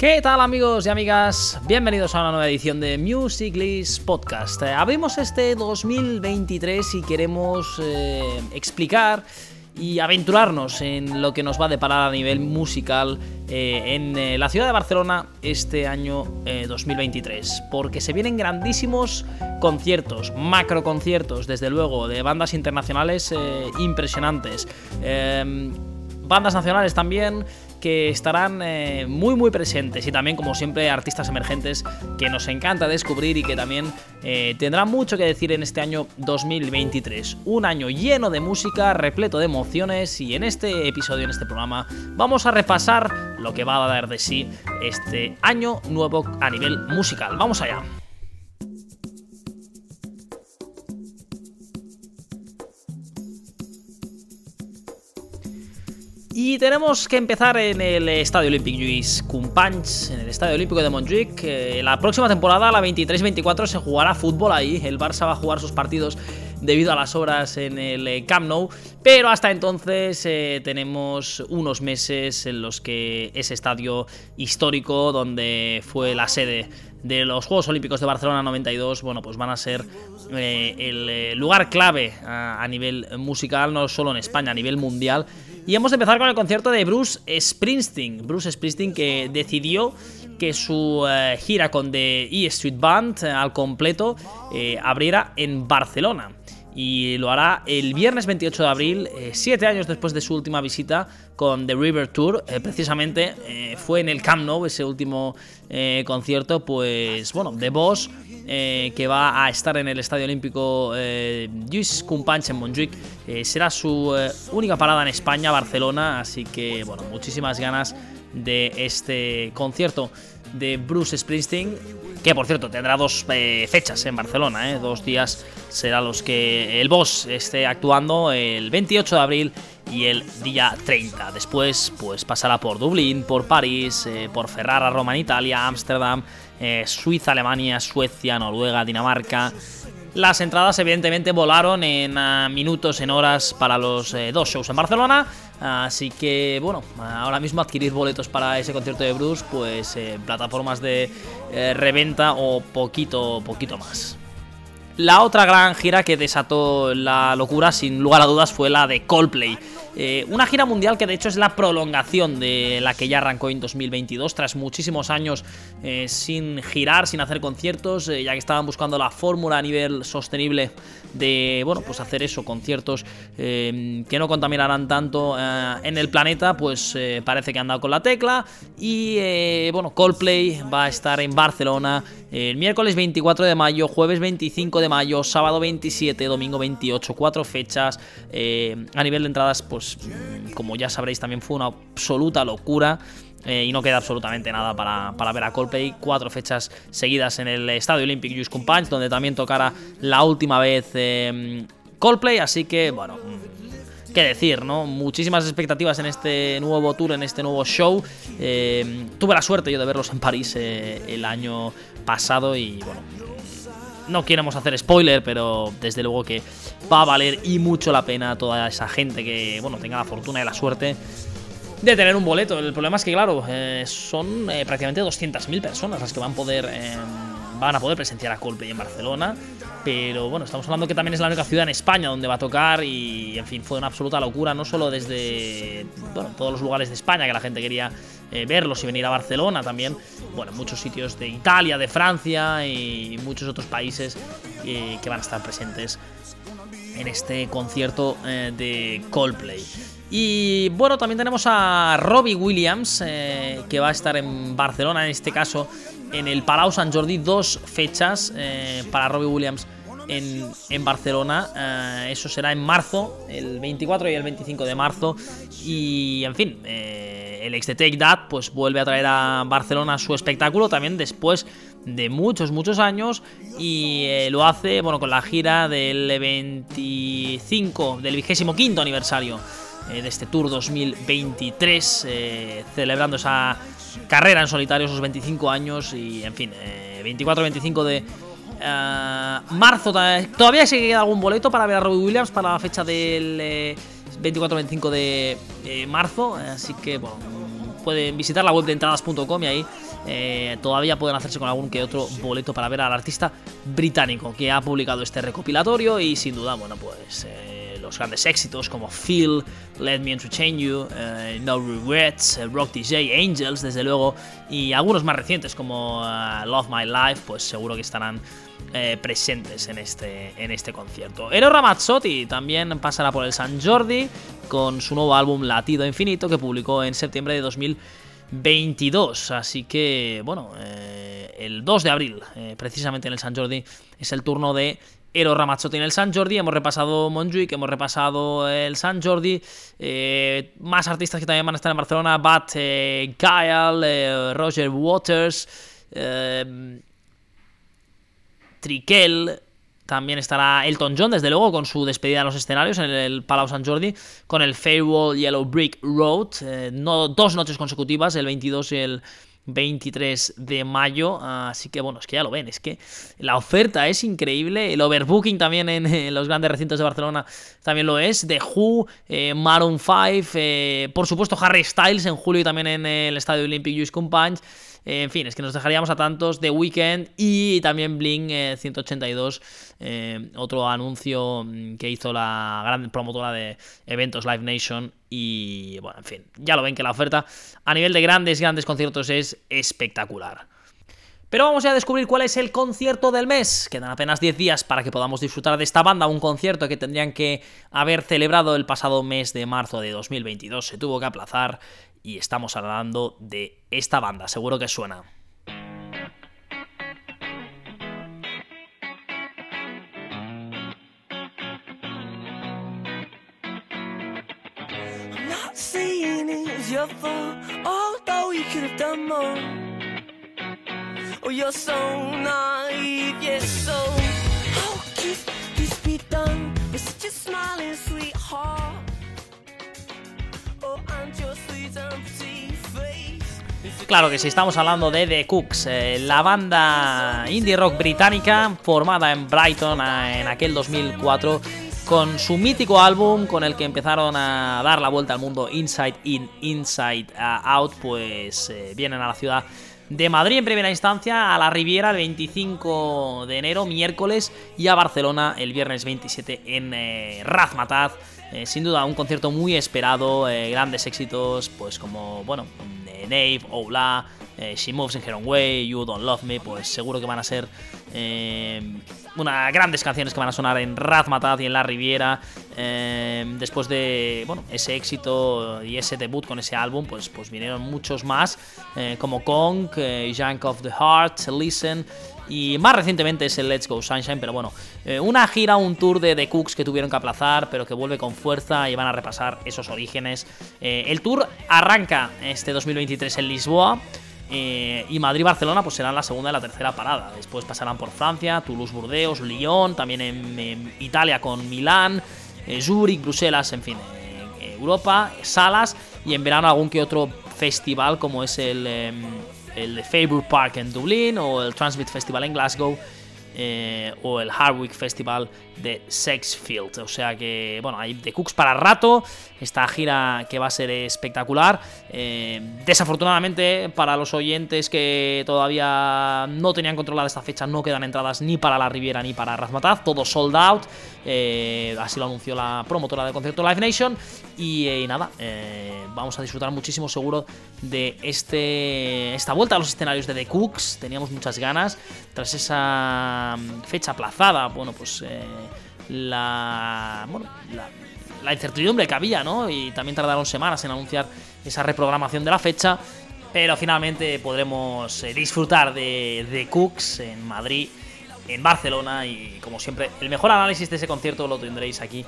¿Qué tal amigos y amigas? Bienvenidos a una nueva edición de Music List Podcast. Eh, abrimos este 2023 y queremos eh, explicar y aventurarnos en lo que nos va a deparar a nivel musical eh, en la ciudad de Barcelona este año 2023. Porque se vienen grandísimos conciertos, macro conciertos, desde luego, de bandas internacionales impresionantes. bandas nacionales también que estarán eh, muy muy presentes y también como siempre artistas emergentes que nos encanta descubrir y que también eh, tendrán mucho que decir en este año 2023. Un año lleno de música, repleto de emociones y en este episodio, en este programa, vamos a repasar lo que va a dar de sí este año nuevo a nivel musical. Vamos allá. Y tenemos que empezar en el Estadio Olímpic Lluís Companys, en el Estadio Olímpico de Montjuic. la próxima temporada, la 23-24, se jugará fútbol ahí. El Barça va a jugar sus partidos debido a las obras en el eh, Camp Nou, pero hasta entonces eh, tenemos unos meses en los que ese estadio histórico donde fue la sede de los Juegos Olímpicos de Barcelona 92, bueno, pues van a ser eh, el lugar clave a nivel musical, no solo en España, a nivel mundial. Y hemos de empezar con el concierto de Bruce Springsteen. Bruce Springsteen que decidió que su gira con The E Street Band al completo abriera en Barcelona y lo hará el viernes 28 de abril, eh, siete años después de su última visita con The River Tour. Eh, precisamente eh, fue en el Camp Nou ese último concierto, pues bueno, The Boss, que va a estar en el Estadio Olímpico Lluís Companys en Montjuic, será su única parada en España, Barcelona, así que bueno, muchísimas ganas de este concierto de Bruce Springsteen, que por cierto tendrá dos eh, fechas en Barcelona, eh, dos días será los que el boss esté actuando, el 28 de abril y el día 30. Después pues pasará por Dublín, por París, eh, por Ferrara, Roma en Italia, Ámsterdam, Suiza, Alemania, Suecia, Noruega, Dinamarca. Las entradas evidentemente volaron en minutos, en horas para los dos shows en Barcelona. Así que, bueno, ahora mismo adquirir boletos para ese concierto de Bruce, pues eh, plataformas de eh, reventa o poquito, poquito más. La otra gran gira que desató la locura, sin lugar a dudas, fue la de Coldplay. Eh, una gira mundial que de hecho es la prolongación de la que ya arrancó en 2022, tras muchísimos años eh, sin girar, sin hacer conciertos, eh, ya que estaban buscando la fórmula a nivel sostenible de, bueno, pues hacer eso, conciertos que no contaminarán tanto en el planeta, pues parece que han dado con la tecla. Y bueno, Coldplay va a estar en Barcelona el miércoles 24 de mayo, jueves 25 de mayo, sábado 27, domingo 28, cuatro fechas. a nivel de entradas, pues pues, como ya sabréis también fue una absoluta locura. Eh, y no queda absolutamente nada para, ver a Coldplay. Cuatro fechas seguidas en el Estadio Olympic Youth Punch, donde también tocará la última vez eh, Coldplay. Así que, bueno, mm, qué decir, ¿no? Muchísimas expectativas en este nuevo tour, en este nuevo show. Eh, tuve la suerte yo de verlos en París el año pasado y, bueno, no queremos hacer spoiler, pero desde luego que va a valer y mucho la pena toda esa gente que, bueno, tenga la fortuna y la suerte de tener un boleto. El problema es que, claro, eh, son eh, prácticamente 200.000 personas las que van a poder eh, van a poder presenciar a Coldplay en Barcelona. Pero bueno, estamos hablando que también es la única ciudad en España donde va a tocar y, en fin, fue una absoluta locura, no solo desde todos los lugares de España que la gente quería verlos y venir a Barcelona, también, bueno, muchos sitios de Italia, de Francia y muchos otros países que van a estar presentes en este concierto eh, de Coldplay. Y bueno, también tenemos a Robbie Williams, eh, que va a estar en Barcelona, en este caso en el Palau Sant Jordi, dos fechas eh, para Robbie Williams en, Barcelona. eso será en marzo, el 24 y el 25 de marzo. Y en fin, el ex de Take That pues vuelve a traer a Barcelona su espectáculo también después de muchos, muchos años y eh, lo hace, bueno, con la gira del 25, del 25 aniversario eh, de este Tour 2023, eh, celebrando esa carrera en solitario, esos 25 años y, en fin, 24-25 de marzo. Todavía se queda algún boleto para ver a Robbie Williams para la fecha del 24-25 de marzo, así que, bueno pueden visitar la web de entradas.com y ahí eh, todavía pueden hacerse con algún que otro boleto para ver al artista británico que ha publicado este recopilatorio y sin duda, bueno, pues eh, grandes éxitos como Feel, Let Me Entertain You, eh, No Regrets, Rock DJ, Angels, desde luego, y algunos más recientes como Love My Life, pues seguro que estarán presentes en este, en este concierto. Ero Ramazzotti también pasará por el San Jordi con su nuevo álbum Latido Infinito que publicó en septiembre de 2022. Así que, bueno, eh, el 2 de abril, eh, precisamente en el San Jordi, es el turno de Ero Ramazzotti en el San Jordi. Hemos repasado Montjuic, hemos repasado el San Jordi. Eh, más artistas que también van a estar en Barcelona: Bat Kyle, Roger Waters, Triquel. También estará Elton John, desde luego, con su despedida en los escenarios en el Palau Sant Jordi, con el Farewell Yellow Brick Road. Eh, dos noches consecutivas, el 22 y el 23 de mayo. Así que bueno, es que ya lo ven, es que la oferta es increíble. El overbooking también en, los grandes recintos de Barcelona también lo es. The Who, eh, Maroon 5, eh, por supuesto Harry Styles en julio y también en el Estadio Olympic Juice Company. En fin, es que nos dejaríamos a tantos The Weeknd y también Bling 182, eh, otro anuncio mm, que hizo la gran promotora de eventos Live Nation. Y bueno, en fin, ya lo ven que la oferta a nivel de grandes, grandes conciertos es espectacular. Pero vamos ya a descubrir cuál es el concierto del mes. Quedan apenas 10 días para que podamos disfrutar de esta banda, un concierto que tendrían que haber celebrado el pasado mes de marzo de 2022. Se tuvo que aplazar y estamos hablando de esta banda, seguro que suena. Claro que sí, estamos hablando de The Cooks, eh, la banda indie rock británica formada en Brighton en aquel 2004 con su mítico álbum con el que empezaron a dar la vuelta al mundo Inside In, Inside Out, pues eh, vienen a la ciudad de Madrid en primera instancia, a la Riviera el 25 de enero, miércoles, y a Barcelona el viernes 27 en eh, Razmataz. Eh, sin duda, un concierto muy esperado, eh, grandes éxitos, pues como, bueno, Nave, Oula, She Moves in Her Own Way, You Don't Love Me, pues seguro que van a ser unas grandes canciones que van a sonar en Razmataz y en La Riviera. después de bueno, ese éxito y ese debut con ese álbum, pues, pues vinieron muchos más, como Kong, Jank of the Heart, Listen. Y más recientemente es el Let's Go Sunshine, pero bueno, una gira, un tour de The Cooks que tuvieron que aplazar, pero que vuelve con fuerza y van a repasar esos orígenes. el tour arranca este 2023 en Lisboa. Eh, y Madrid-Barcelona pues serán la segunda y la tercera parada. Después pasarán por Francia, Toulouse-Burdeos, Lyon, también en, Italia con Milán, eh, Zúrich, Bruselas, en fin, Europa, salas y en verano algún que otro festival como es el, em, el Faber Park en Dublín o el Transmit Festival en Glasgow. Eh, o el Hardwick Festival de Sexfield. O sea que, bueno, hay de Cooks para rato. Esta gira que va a ser espectacular. Eh, desafortunadamente, para los oyentes que todavía no tenían controlada esta fecha, no quedan entradas ni para la Riviera ni para Razmataz. Todo sold out. Eh, así lo anunció la promotora del concierto Live Nation. Y, nada, vamos a disfrutar muchísimo seguro de este, esta vuelta a los escenarios de The Cooks. Teníamos muchas ganas. Tras esa mm, fecha aplazada, bueno, pues la, bueno, la, incertidumbre que había, ¿no? Y también tardaron semanas en anunciar esa reprogramación de la fecha. Pero finalmente podremos eh, disfrutar de, de Cooks en Madrid, en Barcelona y como siempre, el mejor análisis de ese concierto lo tendréis aquí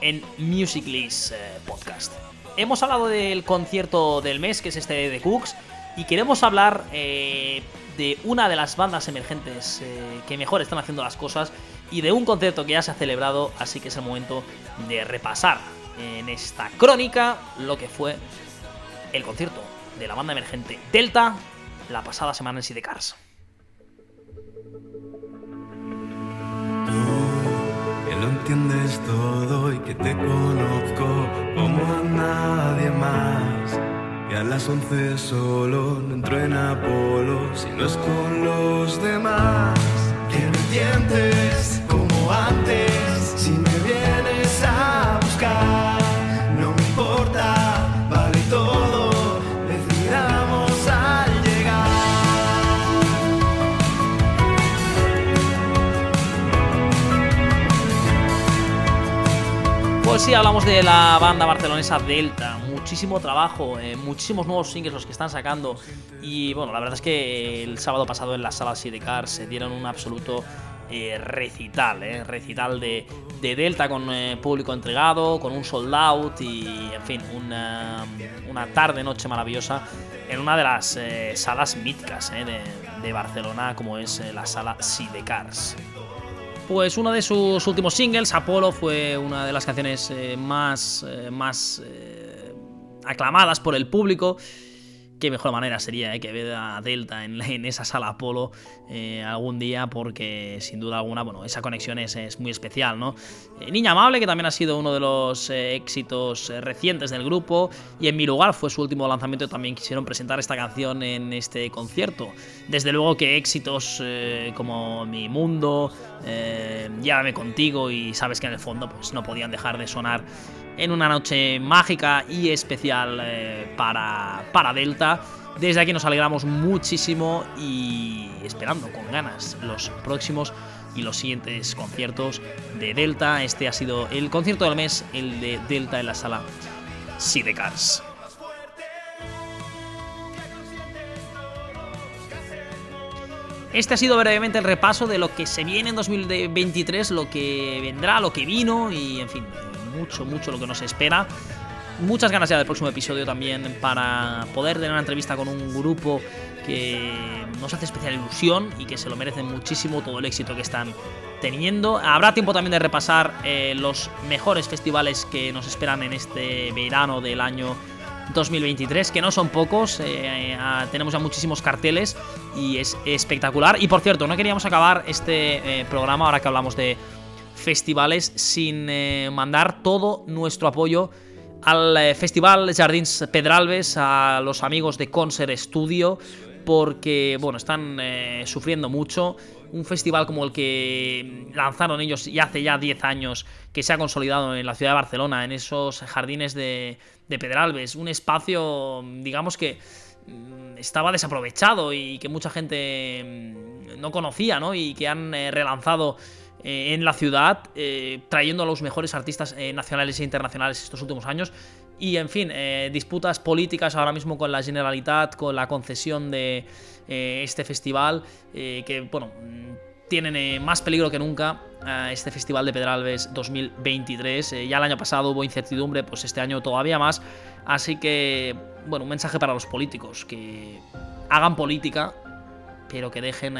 en Musiclist eh, Podcast. Hemos hablado del concierto del mes, que es este de Cooks, y queremos hablar eh, de una de las bandas emergentes que mejor están haciendo las cosas y de un concierto que ya se ha celebrado, así que es el momento de repasar en esta crónica lo que fue el concierto de la banda emergente Delta la pasada semana en Sidecars. entiendes todo y que te conozco como a nadie más Y a las once solo no entro en Apolo si no es con los demás. Que me entiendes como antes sí, hablamos de la banda barcelonesa Delta. Muchísimo trabajo, eh, muchísimos nuevos singles los que están sacando. Y bueno, la verdad es que el sábado pasado en la sala Sidecar se dieron un absoluto eh, recital, eh, recital de, de Delta con eh, público entregado, con un sold out y en fin, una, una tarde-noche maravillosa en una de las eh, salas míticas eh, de, de Barcelona, como es eh, la sala Sidecars. Pues uno de sus últimos singles, Apolo, fue una de las canciones eh, más, eh, más eh, aclamadas por el público. Qué mejor manera sería eh, que ver a Delta en, esa sala Apolo eh, algún día, porque sin duda alguna, bueno, esa conexión es, muy especial, ¿no? Eh, Niña Amable, que también ha sido uno de los éxitos recientes del grupo, y en mi lugar fue su último lanzamiento, también quisieron presentar esta canción en este concierto. Desde luego que éxitos como Mi Mundo, Llévame contigo y sabes que en el fondo pues no podían dejar de sonar en una noche mágica y especial eh, para, para Delta. Desde aquí nos alegramos muchísimo y esperando con ganas los próximos y los siguientes conciertos de Delta. Este ha sido el concierto del mes, el de Delta en la sala Sidecars. Este ha sido brevemente el repaso de lo que se viene en 2023, lo que vendrá, lo que vino y, en fin, mucho, mucho lo que nos espera. Muchas ganas ya del próximo episodio también para poder tener una entrevista con un grupo que nos hace especial ilusión y que se lo merecen muchísimo todo el éxito que están teniendo. Habrá tiempo también de repasar eh, los mejores festivales que nos esperan en este verano del año 2023, que no son pocos, eh, eh, tenemos ya muchísimos carteles y es espectacular. Y por cierto, no queríamos acabar este eh, programa, ahora que hablamos de festivales, sin eh, mandar todo nuestro apoyo al eh, Festival Jardins Pedralbes, a los amigos de Concert Studio, porque bueno, están eh, sufriendo mucho. Un festival como el que lanzaron ellos ya hace ya 10 años, que se ha consolidado en la ciudad de Barcelona, en esos jardines de, de Pedralbes. Un espacio, digamos que mm, estaba desaprovechado y que mucha gente mm, no conocía, ¿no? Y que han relanzado eh, en la ciudad, eh, trayendo a los mejores artistas eh, nacionales e internacionales estos últimos años. Y en fin, disputas políticas ahora mismo con la Generalitat, con la concesión de este festival, que bueno, tienen más peligro que nunca este Festival de Pedralbes 2023. Eh, ya el año pasado hubo incertidumbre, pues este año todavía más. Así que, bueno, un mensaje para los políticos, que hagan política, pero que dejen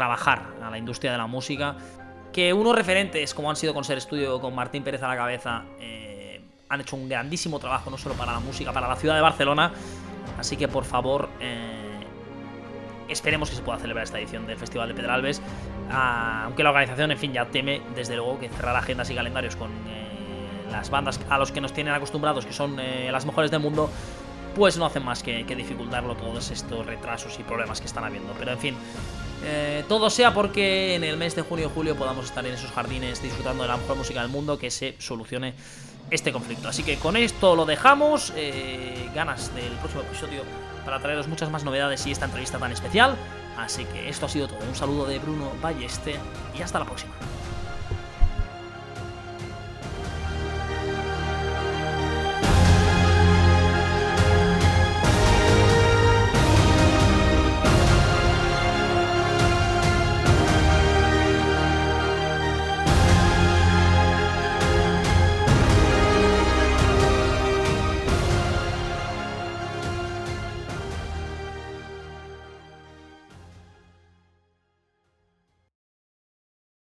trabajar a la industria de la música. Que unos referentes, como han sido con Ser Estudio, con Martín Pérez a la cabeza, eh, han hecho un grandísimo trabajo, no solo para la música, para la ciudad de Barcelona. Así que, por favor, eh, esperemos que se pueda celebrar esta edición del Festival de Pedralbes. Ah, aunque la organización, en fin, ya teme, desde luego, que cerrar agendas y calendarios con eh, las bandas a los que nos tienen acostumbrados, que son las mejores del mundo, pues no hacen más que, que dificultarlo todos estos retrasos y problemas que están habiendo. Pero en fin, eh, todo sea porque en el mes de junio y julio podamos estar en esos jardines disfrutando de la mejor música del mundo, que se solucione este conflicto. Así que con esto lo dejamos. eh, ganas del próximo episodio para traeros muchas más novedades y esta entrevista tan especial. Así que esto ha sido todo. Un saludo de Bruno Balleste y hasta la próxima.